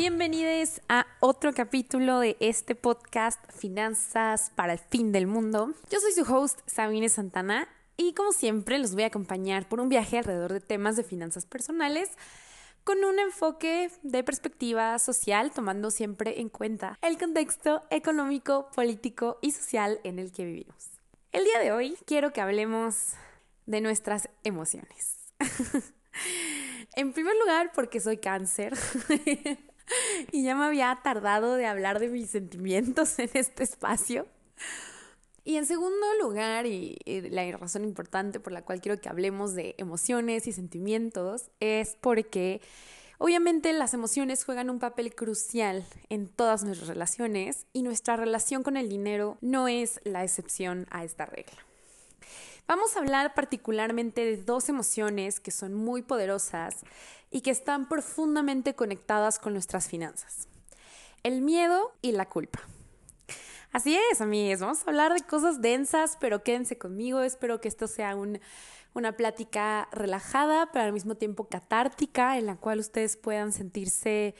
Bienvenidos a otro capítulo de este podcast Finanzas para el fin del mundo. Yo soy su host, Sabine Santana, y como siempre los voy a acompañar por un viaje alrededor de temas de finanzas personales con un enfoque de perspectiva social, tomando siempre en cuenta el contexto económico, político y social en el que vivimos. El día de hoy quiero que hablemos de nuestras emociones. en primer lugar, porque soy cáncer. y ya me había tardado de hablar de mis sentimientos en este espacio. Y en segundo lugar, y, la razón importante por la cual quiero que hablemos de emociones y sentimientos, es porque obviamente las emociones juegan un papel crucial en todas nuestras relaciones y nuestra relación con el dinero no es la excepción a esta regla. Vamos a hablar particularmente de dos emociones que son muy poderosas y que están profundamente conectadas con nuestras finanzas. El miedo y la culpa. Así es, amigos, vamos a hablar de cosas densas, pero quédense conmigo, espero que esto sea una plática relajada, pero al mismo tiempo catártica, en la cual ustedes puedan sentirse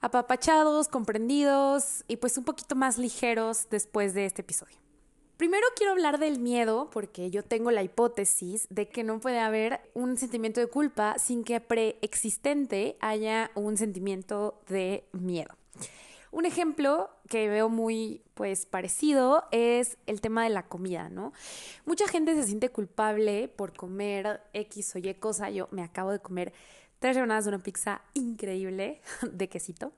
apapachados, comprendidos y pues un poquito más ligeros después de este episodio. Primero quiero hablar del miedo porque yo tengo la hipótesis de que no puede haber un sentimiento de culpa sin que preexistente haya un sentimiento de miedo. Un ejemplo que veo muy pues parecido es el tema de la comida, ¿no? Mucha gente se siente culpable por comer X o Y cosa. Yo me acabo de comer tres rebanadas de una pizza increíble de quesito.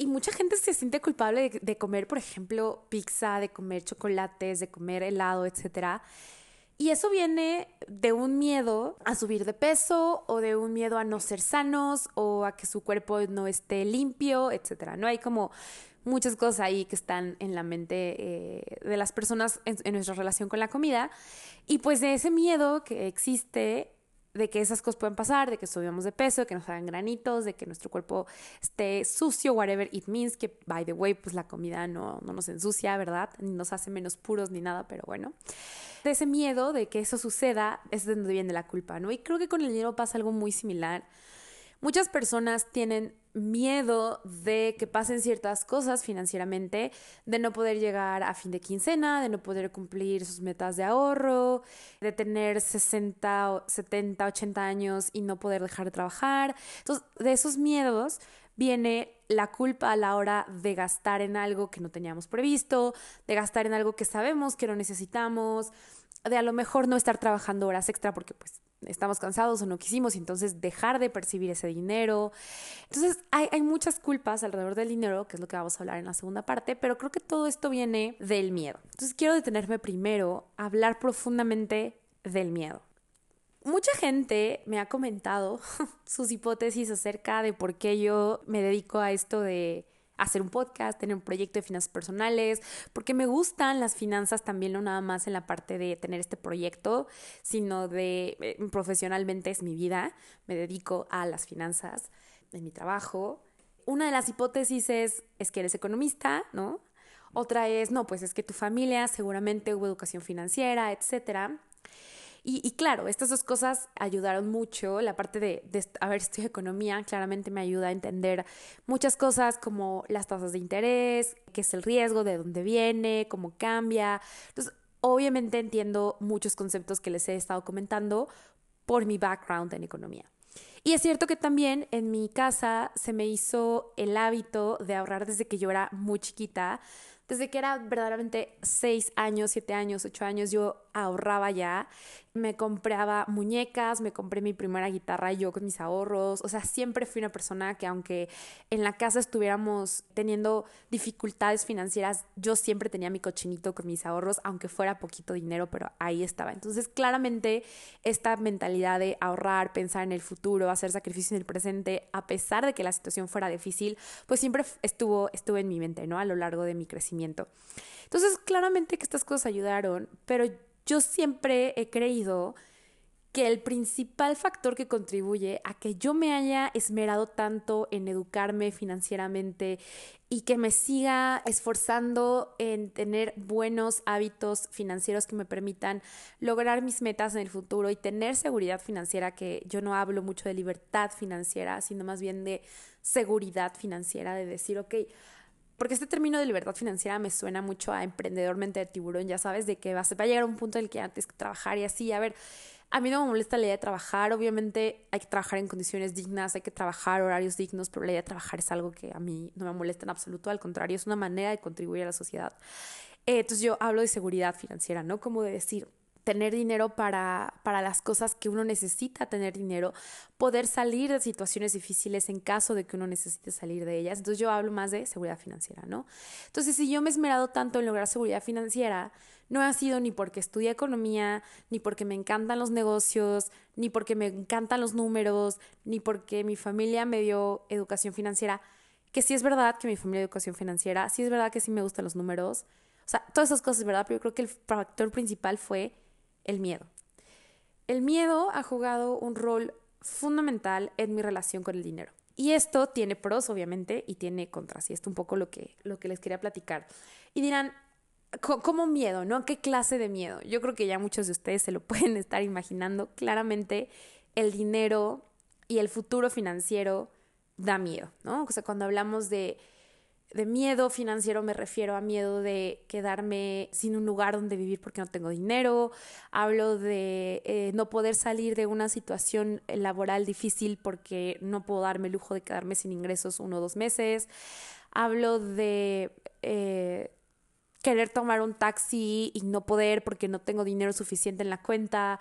Y mucha gente se siente culpable de, comer, por ejemplo, pizza, de comer chocolates, de comer helado, etcétera. Y eso viene de un miedo a subir de peso o de un miedo a no ser sanos o a que su cuerpo no esté limpio, etcétera. No hay como muchas cosas ahí que están en la mente eh, de las personas en, en nuestra relación con la comida. Y pues de ese miedo que existe de que esas cosas pueden pasar, de que subamos de peso, de que nos hagan granitos, de que nuestro cuerpo esté sucio, whatever it means, que by the way, pues la comida no, no nos ensucia, ¿verdad? Ni nos hace menos puros ni nada, pero bueno. De ese miedo de que eso suceda es de donde viene la culpa, ¿no? Y creo que con el dinero pasa algo muy similar. Muchas personas tienen miedo de que pasen ciertas cosas financieramente, de no poder llegar a fin de quincena, de no poder cumplir sus metas de ahorro, de tener 60, 70, 80 años y no poder dejar de trabajar. Entonces, de esos miedos viene la culpa a la hora de gastar en algo que no teníamos previsto, de gastar en algo que sabemos que no necesitamos, de a lo mejor no estar trabajando horas extra porque pues estamos cansados o no quisimos entonces dejar de percibir ese dinero. Entonces hay, hay, muchas culpas alrededor del dinero, que es lo que vamos a hablar en la segunda parte, pero creo que todo esto viene del miedo. Entonces quiero detenerme primero a hablar profundamente del miedo. Mucha gente me ha comentado sus hipótesis acerca de por qué yo me dedico a esto de hacer un podcast, tener un proyecto de finanzas personales, porque me gustan las finanzas también, no nada más en la parte de tener este proyecto, sino de eh, profesionalmente es mi vida, me dedico a las finanzas en mi trabajo. Una de las hipótesis es, es que eres economista, ¿no? Otra es, no, pues es que tu familia seguramente hubo educación financiera, etcétera. Y, claro, estas dos cosas ayudaron mucho. La parte de, de haber estudiado economía claramente me ayuda a entender muchas cosas como las tasas de interés, qué es el riesgo, de dónde viene, cómo cambia. Entonces, obviamente entiendo muchos conceptos que les he estado comentando por mi background en economía. Y es cierto que también en mi casa se me hizo el hábito de ahorrar desde que yo era muy chiquita. Desde que era verdaderamente 6 años, 7 años, 8 años, yo ahorraba ya. Me compraba muñecas, me compré mi primera guitarra yo con mis ahorros. O sea, siempre fui una persona que aunque en la casa estuviéramos teniendo dificultades financieras, yo siempre tenía mi cochinito con mis ahorros, aunque fuera poquito dinero, pero ahí estaba. Entonces, claramente, esta mentalidad de ahorrar, pensar en el futuro, hacer sacrificio en el presente, a pesar de que la situación fuera difícil, pues siempre estuvo, estuvo en mi mente, ¿no? A lo largo de mi crecimiento entonces, claramente que estas cosas ayudaron, pero yo siempre he creído que el principal factor que contribuye a que yo me haya esmerado tanto en educarme financieramente, y que me siga esforzando en tener buenos hábitos financieros que me permitan lograr mis metas en el futuro y tener seguridad financiera, que yo no hablo mucho de libertad financiera, sino más bien de seguridad financiera, de decir, ok, porque este término de libertad financiera me suena mucho a emprendedor mente de tiburón, ya sabes, de que vas, va a llegar un punto en el que antes que trabajar y así, a ver, a mí no me molesta la idea de trabajar, obviamente hay que trabajar en condiciones dignas, hay que trabajar horarios dignos, pero la idea de trabajar es algo que a mí no me molesta en absoluto, al contrario, es una manera de contribuir a la sociedad. Eh, entonces yo hablo de seguridad financiera, ¿no? Como de decir, tener dinero para, para las cosas que uno necesita tener dinero, poder salir de situaciones difíciles en caso de que uno necesite salir de ellas. Entonces yo hablo más de seguridad financiera, ¿no? Entonces si yo me he esmerado tanto en lograr seguridad financiera, no ha sido ni porque estudié economía, ni porque me encantan los negocios, ni porque me encantan los números, ni porque mi familia me dio educación financiera, que sí es verdad que mi familia dio educación financiera, sí es verdad que sí me gustan los números, o sea, todas esas cosas verdad, pero yo creo que el factor principal fue el miedo. El miedo ha jugado un rol fundamental en mi relación con el dinero. Y esto tiene pros, obviamente, y tiene contras. Y esto es un poco lo que, lo que les quería platicar. Y dirán, ¿cómo miedo? ¿No? ¿Qué clase de miedo? Yo creo que ya muchos de ustedes se lo pueden estar imaginando. Claramente, el dinero y el futuro financiero da miedo, ¿no? O sea, cuando hablamos de de miedo financiero me refiero a miedo de quedarme sin un lugar donde vivir porque no tengo dinero, hablo de eh, no poder salir de una situación laboral difícil porque no puedo darme el lujo de quedarme sin ingresos uno o dos meses, hablo de eh, querer tomar un taxi y no poder porque no tengo dinero suficiente en la cuenta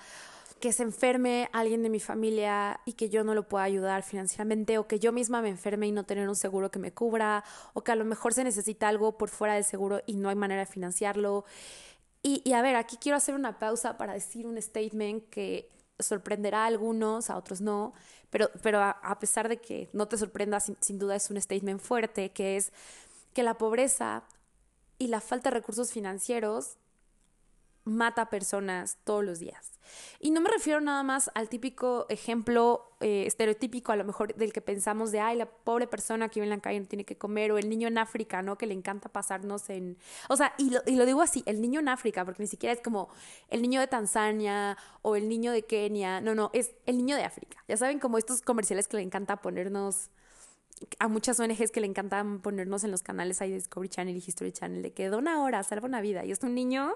que se enferme alguien de mi familia y que yo no lo pueda ayudar financieramente o que yo misma me enferme y no tener un seguro que me cubra o que a lo mejor se necesita algo por fuera del seguro y no hay manera de financiarlo. Y, a ver, aquí quiero hacer una pausa para decir un statement que sorprenderá a algunos, a otros no, pero, pero a, pesar de que no te sorprenda, sin, sin duda es un statement fuerte, que es que la pobreza y la falta de recursos financieros mata personas todos los días. Y no me refiero nada más al típico ejemplo eh, estereotípico, a lo mejor del que pensamos de, ay, la pobre persona que vive en la calle no tiene que comer, o el niño en África, ¿no? Que le encanta pasarnos en... O sea, y lo, y lo digo así, el niño en África, porque ni siquiera es como el niño de Tanzania o el niño de Kenia, no, no, es el niño de África. Ya saben, como estos comerciales que le encanta ponernos a muchas ONGs que le encantan ponernos en los canales de Discovery Channel y History Channel de que dona hora, salva una vida. Y es un niño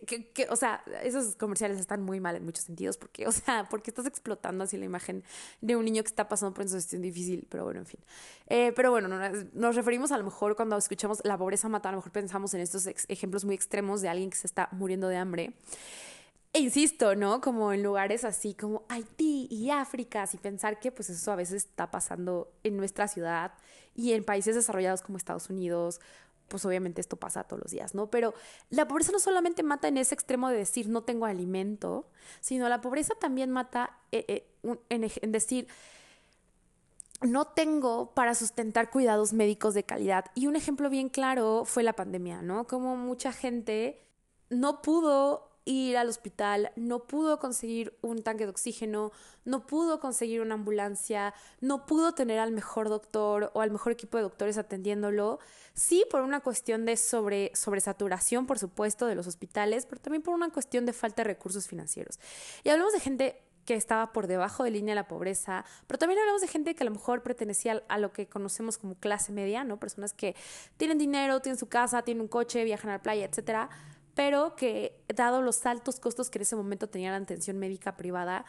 que, o sea, esos comerciales están muy mal en muchos sentidos porque, o sea, porque estás explotando así la imagen de un niño que está pasando por una situación difícil, pero bueno, en fin. Eh, pero bueno, nos referimos a lo mejor cuando escuchamos la pobreza mata, a lo mejor pensamos en estos ejemplos muy extremos de alguien que se está muriendo de hambre. E insisto, ¿no? Como en lugares así como Haití y África, y pensar que pues eso a veces está pasando en nuestra ciudad y en países desarrollados como Estados Unidos pues obviamente esto pasa todos los días, ¿no? Pero la pobreza no solamente mata en ese extremo de decir no tengo alimento, sino la pobreza también mata eh, eh, en, decir no tengo para sustentar cuidados médicos de calidad. Y un ejemplo bien claro fue la pandemia, ¿no? Como mucha gente no pudo ir al hospital, no pudo conseguir un tanque de oxígeno, no pudo conseguir una ambulancia, no pudo tener al mejor doctor o al mejor equipo de doctores atendiéndolo. Sí, por una cuestión de sobre, sobresaturación, por supuesto, de los hospitales, pero también por una cuestión de falta de recursos financieros. Y hablamos de gente que estaba por debajo de línea de la pobreza, pero también hablamos de gente que a lo mejor pertenecía a lo que conocemos como clase media, ¿no? Personas que tienen dinero, tienen su casa, tienen un coche, viajan a la playa, etcétera, pero que dado los altos costos que en ese momento tenían la atención médica privada,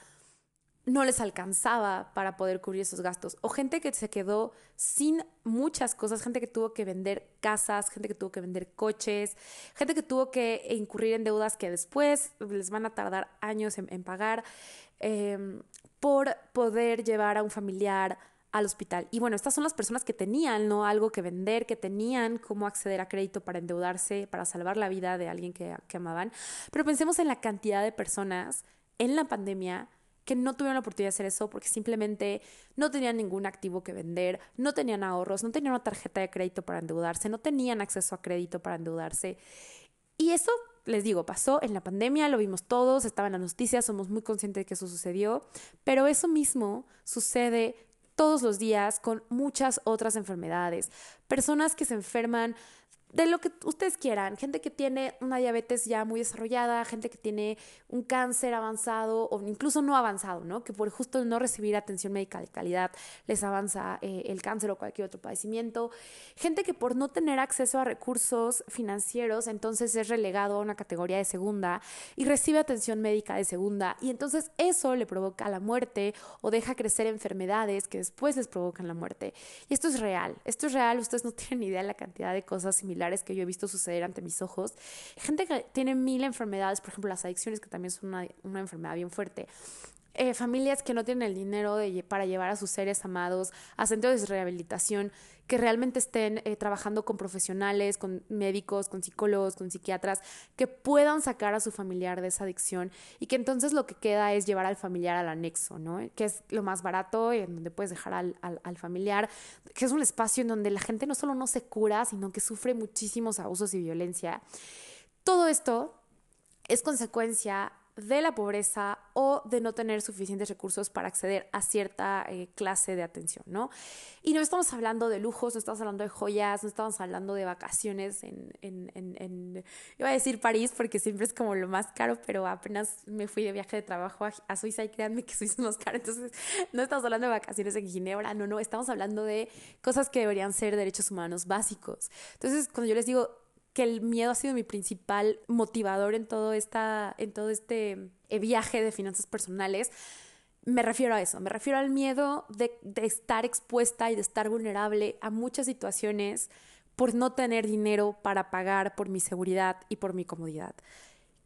no les alcanzaba para poder cubrir esos gastos. O gente que se quedó sin muchas cosas, gente que tuvo que vender casas, gente que tuvo que vender coches, gente que tuvo que incurrir en deudas que después les van a tardar años en, pagar, em, por poder llevar a un familiar al hospital. Y bueno, estas son las personas que tenían ¿no? algo que vender, que tenían cómo acceder a crédito para endeudarse, para salvar la vida de alguien que, que amaban. Pero pensemos en la cantidad de personas en la pandemia que no tuvieron la oportunidad de hacer eso porque simplemente no tenían ningún activo que vender, no tenían ahorros, no tenían una tarjeta de crédito para endeudarse, no tenían acceso a crédito para endeudarse. Y eso, les digo, pasó en la pandemia, lo vimos todos, estaba en las noticias, somos muy conscientes de que eso sucedió, pero eso mismo sucede todos los días con muchas otras enfermedades. Personas que se enferman de lo que ustedes quieran, gente que tiene una diabetes ya muy desarrollada, gente que tiene un cáncer avanzado o incluso no avanzado, ¿no? Que por justo no recibir atención médica de calidad les avanza eh, el cáncer o cualquier otro padecimiento, gente que por no tener acceso a recursos financieros entonces es relegado a una categoría de segunda y recibe atención médica de segunda y entonces eso le provoca la muerte o deja crecer enfermedades que después les provocan la muerte. Y esto es real, esto es real, ustedes no tienen idea de la cantidad de cosas similares que yo he visto suceder ante mis ojos. Gente que tiene mil enfermedades, por ejemplo las adicciones, que también son una, enfermedad bien fuerte. Eh, familias que no tienen el dinero de, para llevar a sus seres amados a centros de rehabilitación, que realmente estén eh, trabajando con profesionales, con médicos, con psicólogos, con psiquiatras, que puedan sacar a su familiar de esa adicción y que entonces lo que queda es llevar al familiar al anexo, ¿no? Que es lo más barato y en donde puedes dejar al, al, al familiar, que es un espacio en donde la gente no solo no se cura, sino que sufre muchísimos abusos y violencia. Todo esto es consecuencia de la pobreza o de no tener suficientes recursos para acceder a cierta eh, clase de atención, ¿no? Y no estamos hablando de lujos, no estamos hablando de joyas, no estamos hablando de vacaciones en, en, en, iba a decir París porque siempre es como lo más caro, pero apenas me fui de viaje de trabajo a, Suiza y créanme que Suiza es más caro, entonces no estamos hablando de vacaciones en Ginebra, no, no, estamos hablando de cosas que deberían ser derechos humanos básicos. Entonces, cuando yo les digo, que el miedo ha sido mi principal motivador en todo, esta, en todo este eh, viaje de finanzas personales. Me refiero a eso, me refiero al miedo de, de estar expuesta y de estar vulnerable a muchas situaciones por no tener dinero para pagar por mi seguridad y por mi comodidad.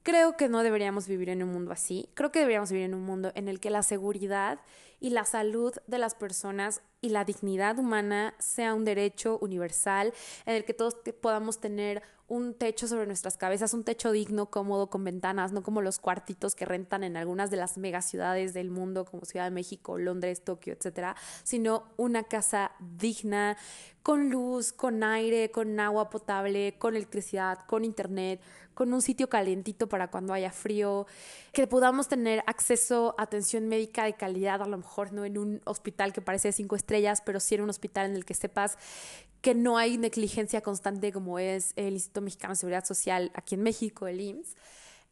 Creo que no deberíamos vivir en un mundo así. Creo que deberíamos vivir en un mundo en el que la seguridad y la salud de las personas y la dignidad humana sea un derecho universal, en el que todos podamos tener un techo sobre nuestras cabezas, un techo digno, cómodo, con ventanas, no como los cuartitos que rentan en algunas de las megaciudades del mundo, como Ciudad de México, Londres, Tokio, etcétera, sino una casa digna, con luz, con aire, con agua potable, con electricidad, con internet, con un sitio calientito para cuando haya frío, que podamos tener acceso a atención médica de calidad, a lo mejor no en un hospital que parece cinco pero sí en un hospital en el que sepas que no hay negligencia constante como es el Instituto Mexicano de Seguridad Social aquí en México, el IMSS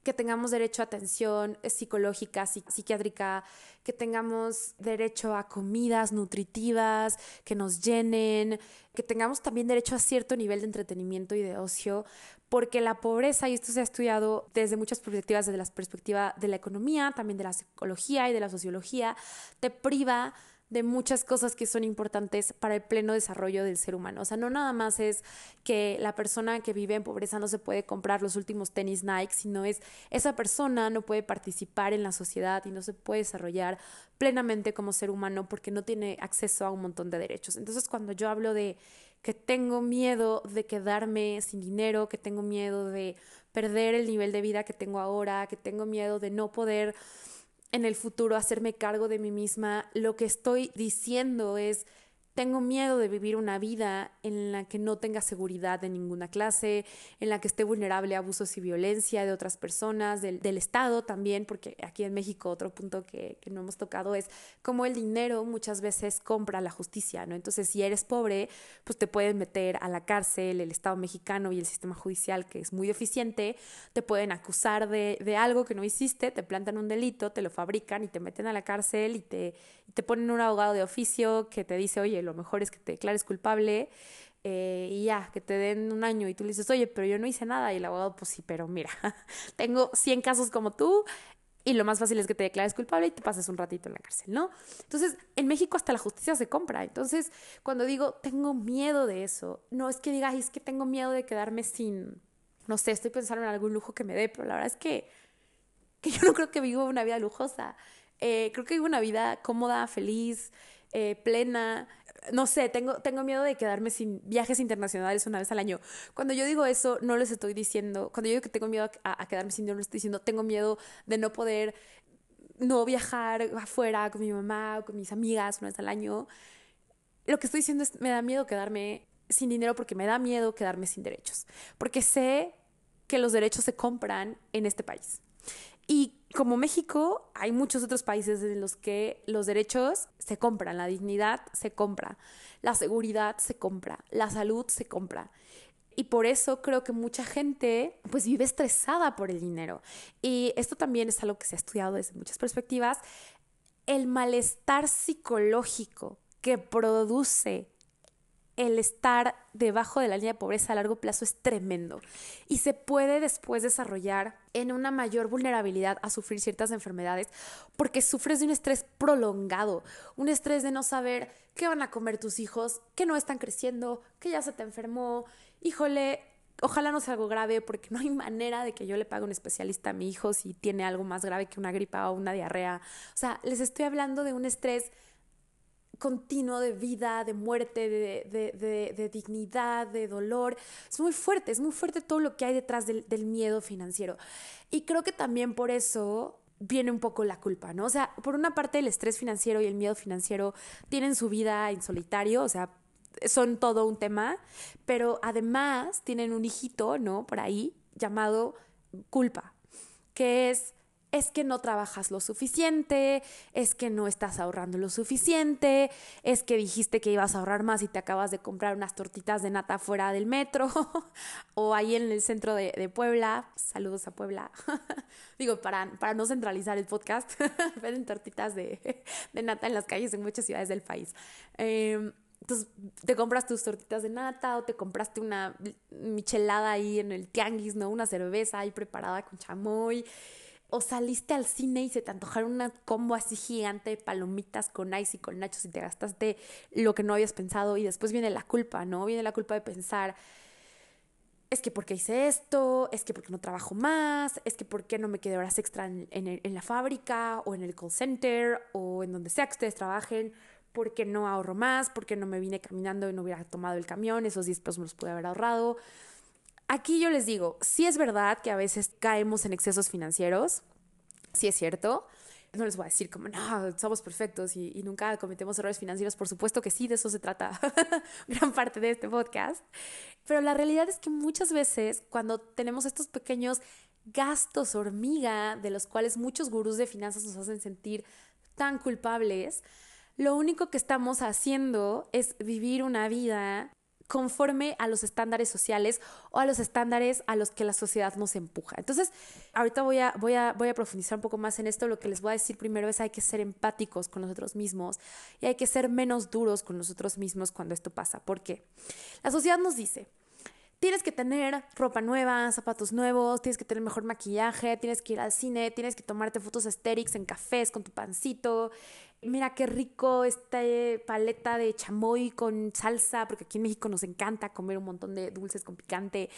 que tengamos derecho a atención psicológica, psiquiátrica, que tengamos derecho a comidas nutritivas, que nos llenen, que tengamos también derecho a cierto nivel de entretenimiento y de ocio, porque la pobreza, y esto se ha estudiado desde muchas perspectivas, desde la perspectiva de la economía, también de la psicología y de la sociología, te priva de muchas cosas que son importantes para el pleno desarrollo del ser humano. O sea, no nada más es que la persona que vive en pobreza no se puede comprar los últimos tenis Nike, sino es esa persona no puede participar en la sociedad y no se puede desarrollar plenamente como ser humano porque no tiene acceso a un montón de derechos. Entonces, cuando yo hablo de que tengo miedo de quedarme sin dinero, que tengo miedo de perder el nivel de vida que tengo ahora, que tengo miedo de no poder en el futuro hacerme cargo de mí misma, lo que estoy diciendo es tengo miedo de vivir una vida en la que no tenga seguridad de ninguna clase, en la que esté vulnerable a abusos y violencia de otras personas, del, Estado también, porque aquí en México otro punto que, que, no hemos tocado es cómo el dinero muchas veces compra la justicia, ¿no? Entonces, si eres pobre, pues te pueden meter a la cárcel, el Estado mexicano y el sistema judicial, que es muy eficiente, te pueden acusar de, de algo que no hiciste, te plantan un delito, te lo fabrican y te meten a la cárcel y te, te ponen un abogado de oficio que te dice, oye, lo mejor es que te declares culpable eh, y ya, que te den un año y tú le dices, oye, pero yo no hice nada y el abogado, pues sí, pero mira, tengo 100 casos como tú y lo más fácil es que te declares culpable y te pases un ratito en la cárcel, ¿no? Entonces, en México hasta la justicia se compra. Entonces, cuando digo, tengo miedo de eso, no es que diga, es que tengo miedo de quedarme sin, no sé, estoy pensando en algún lujo que me dé, pero la verdad es que, que yo no creo que vivo una vida lujosa. Eh, creo que vivo una vida cómoda, feliz, eh, plena. No sé, tengo, tengo miedo de quedarme sin viajes internacionales una vez al año. Cuando yo digo eso, no les estoy diciendo, cuando yo digo que tengo miedo a, quedarme sin dinero, no estoy diciendo, tengo miedo de no poder no viajar afuera con mi mamá o con mis amigas una vez al año. Lo que estoy diciendo es, me da miedo quedarme sin dinero porque me da miedo quedarme sin derechos. Porque sé que los derechos se compran en este país. Y como México, hay muchos otros países en los que los derechos se compran, la dignidad se compra, la seguridad se compra, la salud se compra. Y por eso creo que mucha gente pues vive estresada por el dinero. Y esto también es algo que se ha estudiado desde muchas perspectivas. El malestar psicológico que produce el estar debajo de la línea de pobreza a largo plazo es tremendo y se puede después desarrollar en una mayor vulnerabilidad a sufrir ciertas enfermedades porque sufres de un estrés prolongado, un estrés de no saber qué van a comer tus hijos, que no están creciendo, que ya se te enfermó, híjole, ojalá no sea algo grave porque no hay manera de que yo le pague un especialista a mi hijo si tiene algo más grave que una gripa o una diarrea. O sea, les estoy hablando de un estrés continuo de vida, de muerte, de, dignidad, de dolor. Es muy fuerte, es muy fuerte todo lo que hay detrás del, del, miedo financiero. Y creo que también por eso viene un poco la culpa, ¿no? O sea, por una parte el estrés financiero y el miedo financiero tienen su vida en solitario, o sea, son todo un tema, pero además tienen un hijito, ¿no? Por ahí llamado culpa, que es es que no trabajas lo suficiente, es que no estás ahorrando lo suficiente, es que dijiste que ibas a ahorrar más y te acabas de comprar unas tortitas de nata fuera del metro o ahí en el centro de, Puebla. Saludos a Puebla. Digo, para, para no centralizar el podcast, venden tortitas de, nata en las calles en muchas ciudades del país. Em, entonces, te compras tus tortitas de nata o te compraste una michelada ahí en el tianguis, ¿no? Una cerveza ahí preparada con chamoy o saliste al cine y se te antojaron una combo así gigante de palomitas con ice y con nachos y te gastaste lo que no habías pensado y después viene la culpa, ¿no? Viene la culpa de pensar, es que porque hice esto, es que porque no trabajo más, es que porque no me quedé horas extra en, en, la fábrica o en el call center o en donde sea que ustedes trabajen, porque no ahorro más, porque no me vine caminando y no hubiera tomado el camión, esos 10 pesos me los pude haber ahorrado. Aquí yo les digo, sí es verdad que a veces caemos en excesos financieros, sí es cierto. No les voy a decir como, no, somos perfectos y, nunca cometemos errores financieros. Por supuesto que sí, de eso se trata gran parte de este podcast. Pero la realidad es que muchas veces cuando tenemos estos pequeños gastos hormiga de los cuales muchos gurús de finanzas nos hacen sentir tan culpables, lo único que estamos haciendo es vivir una vida conforme a los estándares sociales o a los estándares a los que la sociedad nos empuja. Entonces, ahorita voy a, voy a, voy a profundizar un poco más en esto. Lo que les voy a decir primero es hay que ser empáticos con nosotros mismos y hay que ser menos duros con nosotros mismos cuando esto pasa. ¿Por qué? La sociedad nos dice, tienes que tener ropa nueva, zapatos nuevos, tienes que tener mejor maquillaje, tienes que ir al cine, tienes que tomarte fotos estéricas en cafés con tu pancito, mira qué rico esta paleta de chamoy con salsa, porque aquí en México nos encanta comer un montón de dulces con picante.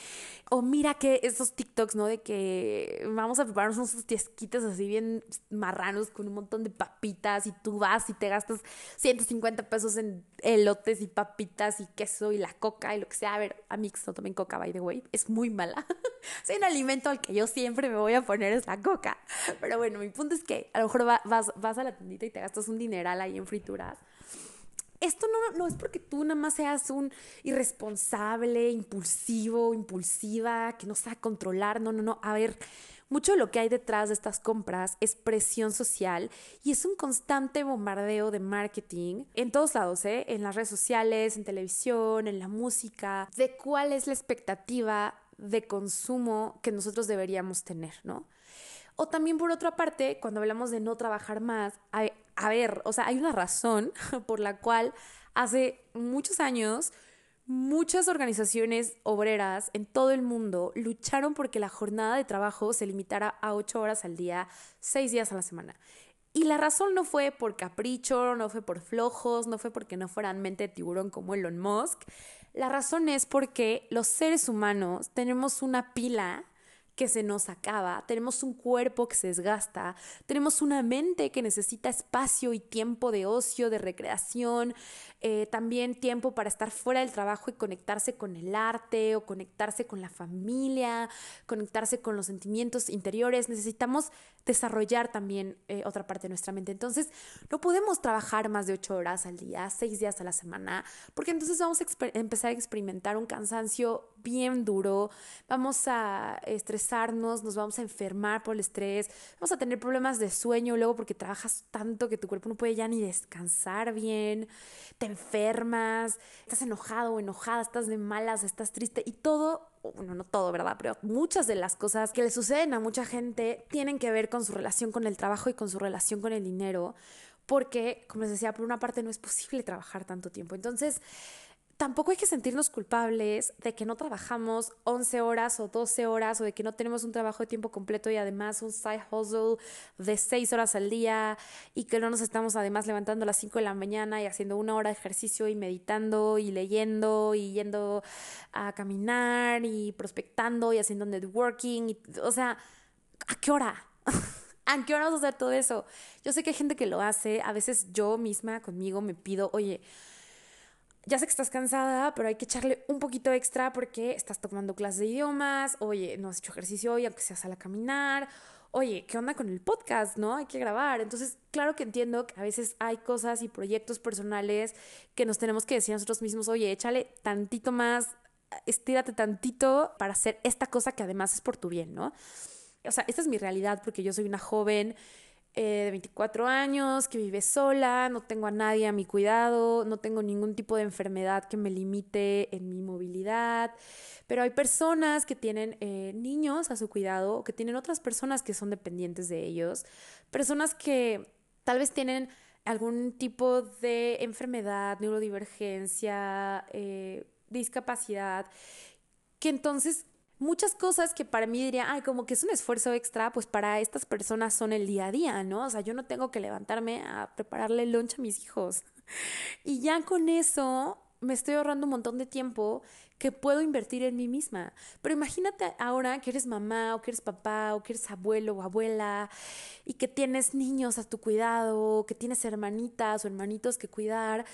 O mira que esos TikToks, ¿no? De que vamos a prepararnos unos tiesquitos así bien marranos con un montón de papitas y tú vas y te gastas 150 pesos en elotes y papitas y queso y la coca y lo que sea. A ver, amigos, no tomen coca, by the way, es muy mala. es un alimento al que yo siempre me voy a poner es la coca. Pero bueno, mi punto es que a lo mejor vas, vas a la tiendita y te gastas un dineral ahí en frituras. Esto no, no es porque tú nada más seas un irresponsable, impulsivo, impulsiva, que no sabe controlar. No, no, no. A ver, mucho de lo que hay detrás de estas compras es presión social y es un constante bombardeo de marketing en todos lados, ¿eh? en las redes sociales, en televisión, en la música, de cuál es la expectativa de consumo que nosotros deberíamos tener, ¿no? O también por otra parte, cuando hablamos de no trabajar más, a, ver, o sea, hay una razón por la cual hace muchos años muchas organizaciones obreras en todo el mundo lucharon porque la jornada de trabajo se limitara a ocho horas al día, seis días a la semana. Y la razón no fue por capricho, no fue por flojos, no fue porque no fueran mente de tiburón como Elon Musk. La razón es porque los seres humanos tenemos una pila que se nos acaba, tenemos un cuerpo que se desgasta, tenemos una mente que necesita espacio y tiempo de ocio, de recreación, eh, también tiempo para estar fuera del trabajo y conectarse con el arte o conectarse con la familia, conectarse con los sentimientos interiores. Necesitamos desarrollar también eh, otra parte de nuestra mente. Entonces, no podemos trabajar más de ocho horas al día, seis días a la semana, porque entonces vamos a empezar a experimentar un cansancio bien duro, vamos a estresarnos, nos vamos a enfermar por el estrés, vamos a tener problemas de sueño luego porque trabajas tanto que tu cuerpo no puede ya ni descansar bien, enfermas, estás enojado o enojada, estás de malas, estás triste y todo bueno, no todo, ¿verdad? Pero muchas de las cosas que le suceden a mucha gente tienen que ver con su relación con el trabajo y con su relación con el dinero, porque, como les decía, por una parte no es posible trabajar tanto tiempo. Entonces, tampoco hay que sentirnos culpables de que no trabajamos 11 horas o 12 horas o de que no tenemos un trabajo de tiempo completo y además un side hustle de 6 horas al día y que no nos estamos además levantando a las 5 de la mañana y haciendo una hora de ejercicio y meditando y leyendo y yendo a caminar y prospectando y haciendo networking. o sea, ¿a qué hora? ¿A qué hora vamos a hacer todo eso? Yo sé que hay gente que lo hace, a veces yo misma conmigo me pido, oye, ya sé que estás cansada, pero hay que echarle un poquito extra porque estás tomando clases de idiomas, oye, no has hecho ejercicio hoy, aunque sea sal a caminar, oye, ¿qué onda con el podcast? ¿No? Hay que grabar. Entonces, claro que entiendo que a veces hay cosas y proyectos personales que nos tenemos que decir a nosotros mismos, oye, échale tantito más, estírate tantito para hacer esta cosa que además es por tu bien, ¿no? O sea, esta es mi realidad porque yo soy una joven eh, de 24 años, que vive sola, no tengo a nadie a mi cuidado, no tengo ningún tipo de enfermedad que me limite en mi movilidad, pero hay personas que tienen eh, niños a su cuidado, que tienen otras personas que son dependientes de ellos, personas que tal vez tienen algún tipo de enfermedad, neurodivergencia, eh, discapacidad, que entonces muchas cosas que para mí diría, ay, como que es un esfuerzo extra, pues para estas personas son el día a día, ¿no? O sea, yo no tengo que levantarme a prepararle el lunch a mis hijos. Y ya con eso me estoy ahorrando un montón de tiempo que puedo invertir en mí misma. Pero imagínate ahora que eres mamá o que eres papá o que eres abuelo o abuela y que tienes niños a tu cuidado, que tienes hermanitas o hermanitos que cuidar.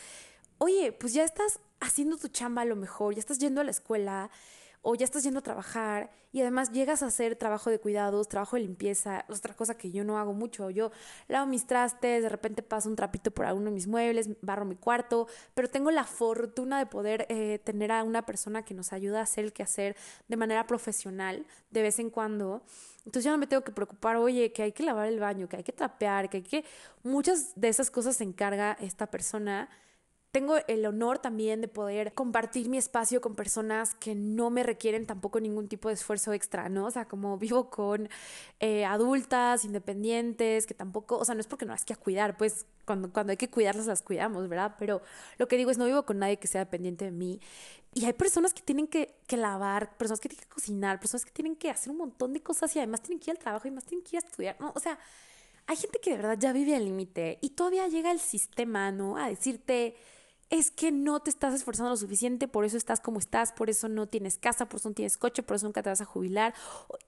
Oye, pues ya estás haciendo tu chamba a lo mejor, ya estás yendo a la escuela o ya estás yendo a trabajar y además llegas a hacer trabajo de cuidados, trabajo de limpieza, otra cosa que yo no hago mucho. Yo lavo mis trastes, de repente paso un trapito por alguno de mis muebles, barro mi cuarto, pero tengo la fortuna de poder eh, tener a una persona que nos ayuda a hacer el quehacer de manera profesional de vez en cuando. Entonces ya no me tengo que preocupar, oye, que hay que lavar el baño, que hay que trapear, que hay que... Muchas de esas cosas se encarga esta persona tengo el honor también de poder compartir mi espacio con personas que no me requieren tampoco ningún tipo de esfuerzo extra, ¿no? O sea, como vivo con eh, adultas, independientes, que tampoco, o sea, no es porque no las quiera cuidar, pues cuando, cuando hay que cuidarlas las cuidamos, ¿verdad? Pero lo que digo es, no vivo con nadie que sea dependiente de mí. Y hay personas que tienen que, que lavar, personas que tienen que cocinar, personas que tienen que hacer un montón de cosas y además tienen que ir al trabajo y además tienen que ir a estudiar, ¿no? O sea, hay gente que de verdad ya vive al límite y todavía llega el sistema, ¿no? A decirte es que no te estás esforzando lo suficiente, por eso estás como estás, por eso no tienes casa, por eso no tienes coche, por eso nunca te vas a jubilar.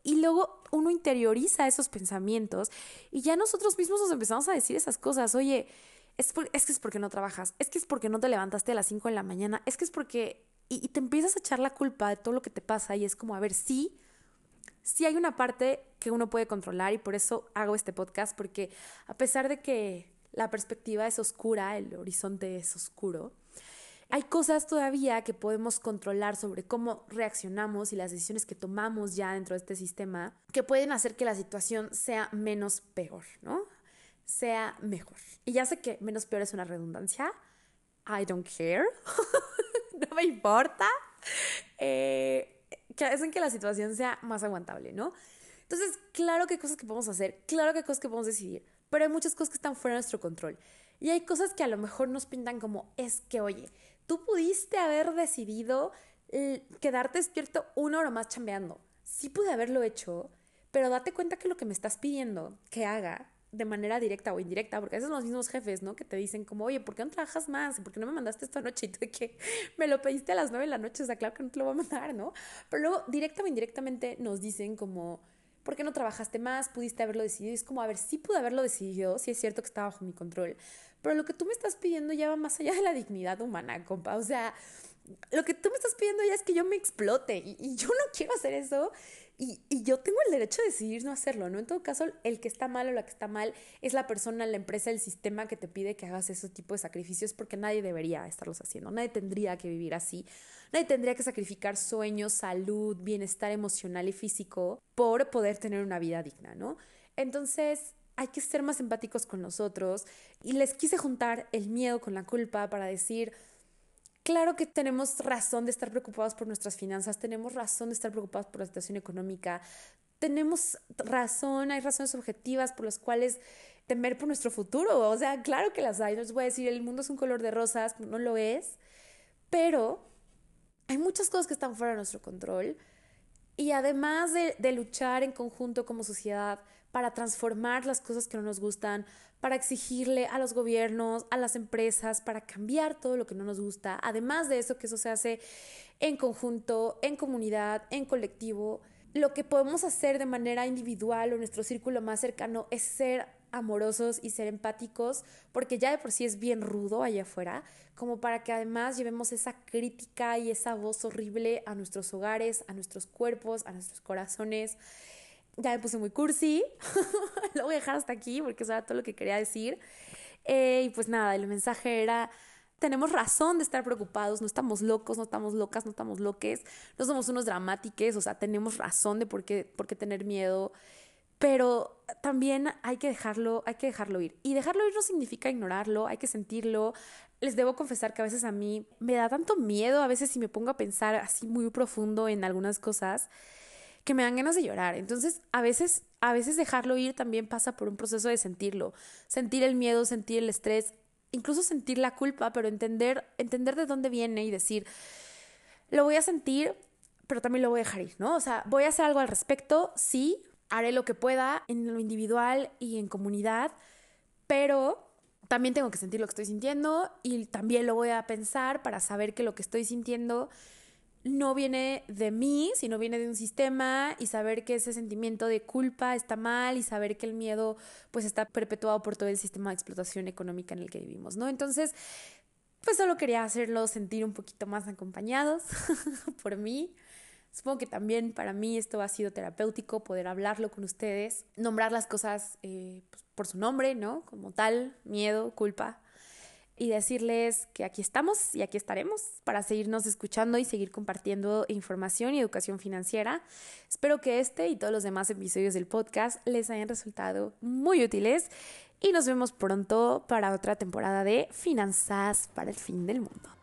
Y luego uno interioriza esos pensamientos y ya nosotros mismos nos empezamos a decir esas cosas. Oye, es, es que es porque no trabajas, es que es porque no te levantaste a las 5 de la mañana, es que es porque... Y, y, te empiezas a echar la culpa de todo lo que te pasa y es como, a ver, sí, sí hay una parte que uno puede controlar y por eso hago este podcast, porque a pesar de que la perspectiva es oscura, el horizonte es oscuro. Hay cosas todavía que podemos controlar sobre cómo reaccionamos y las decisiones que tomamos ya dentro de este sistema que pueden hacer que la situación sea menos peor, ¿no? Sea mejor. Y ya sé que menos peor es una redundancia. I don't care. no me importa. Eh, que hacen que la situación sea más aguantable, ¿no? Entonces, claro que hay cosas que podemos hacer, claro que hay cosas que podemos decidir, pero hay muchas cosas que están fuera de nuestro control. Y hay cosas que a lo mejor nos pintan como, es que, oye, tú pudiste haber decidido eh, quedarte despierto una hora más chambeando. Sí pude haberlo hecho, pero date cuenta que lo que me estás pidiendo que haga de manera directa o indirecta, porque a veces son los mismos jefes, ¿no? Que te dicen como, oye, ¿por qué no trabajas más? ¿Por qué no me mandaste esta noche? Y tú de que me lo pediste a las nueve de la noche, o sea, claro que no te lo voy a mandar, ¿no? Pero luego, directa o indirectamente, nos dicen como, ¿por qué no trabajaste más? Pudiste haberlo decidido. Y es como, a ver, sí pude haberlo decidido, sí es cierto que estaba bajo mi control, pero lo que tú me estás pidiendo ya va más allá de la dignidad humana, compa. O sea, lo que tú me estás pidiendo ya es que yo me explote y, yo no quiero hacer eso. Y, y, yo tengo el derecho de decidir no hacerlo, ¿no? En todo caso, el que está mal o la que está mal es la persona, la empresa, el sistema que te pide que hagas ese tipo de sacrificios porque nadie debería estarlos haciendo, nadie tendría que vivir así, nadie tendría que sacrificar sueños, salud, bienestar emocional y físico por poder tener una vida digna, ¿no? Entonces, hay que ser más empáticos con nosotros y les quise juntar el miedo con la culpa para decir, Claro que tenemos razón de estar preocupados por nuestras finanzas, tenemos razón de estar preocupados por la situación económica, tenemos razón, hay razones objetivas por las cuales temer por nuestro futuro. O sea, claro que las hay. No les voy a decir, el mundo es un color de rosas, no lo es, pero hay muchas cosas que están fuera de nuestro control. Y además de, de luchar en conjunto como sociedad para transformar las cosas que no nos gustan, para exigirle a los gobiernos, a las empresas, para cambiar todo lo que no nos gusta. Además de eso, que eso se hace en conjunto, en comunidad, en colectivo. Lo que podemos hacer de manera individual o nuestro círculo más cercano es ser amorosos y ser empáticos, porque ya de por sí es bien rudo allá afuera, como para que además llevemos esa crítica y esa voz horrible a nuestros hogares, a nuestros cuerpos, a nuestros corazones ya me puse muy cursi. lo voy a dejar hasta aquí porque eso era todo lo que quería decir. Eh, y pues nada, el mensaje era, tenemos razón de estar preocupados, no estamos locos, no estamos locas, no estamos loques, no somos unos dramáticos, o sea, tenemos razón de por qué, por qué tener miedo, pero también hay que dejarlo, hay que dejarlo ir. Y dejarlo ir no significa ignorarlo, hay que sentirlo. Les debo confesar que a veces a mí me da tanto miedo, a veces si me pongo a pensar así muy profundo en algunas cosas, que me dan ganas de llorar. Entonces, a veces, a veces dejarlo ir también pasa por un proceso de sentirlo, sentir el miedo, sentir el estrés, incluso sentir la culpa, pero entender, entender de dónde viene y decir, lo voy a sentir, pero también lo voy a dejar ir, ¿no? O sea, voy a hacer algo al respecto, sí, haré lo que pueda en lo individual y en comunidad, pero también tengo que sentir lo que estoy sintiendo y también lo voy a pensar para saber que lo que estoy sintiendo no viene de mí, sino viene de un sistema y saber que ese sentimiento de culpa está mal y saber que el miedo pues está perpetuado por todo el sistema de explotación económica en el que vivimos, ¿no? Entonces, pues solo quería hacerlo sentir un poquito más acompañados por mí. Supongo que también para mí esto ha sido terapéutico, poder hablarlo con ustedes, nombrar las cosas eh, pues, por su nombre, ¿no? Como tal, miedo, culpa, y decirles que aquí estamos y aquí estaremos para seguirnos escuchando y seguir compartiendo información y educación financiera. Espero que este y todos los demás episodios del podcast les hayan resultado muy útiles y nos vemos pronto para otra temporada de Finanzas para el fin del mundo.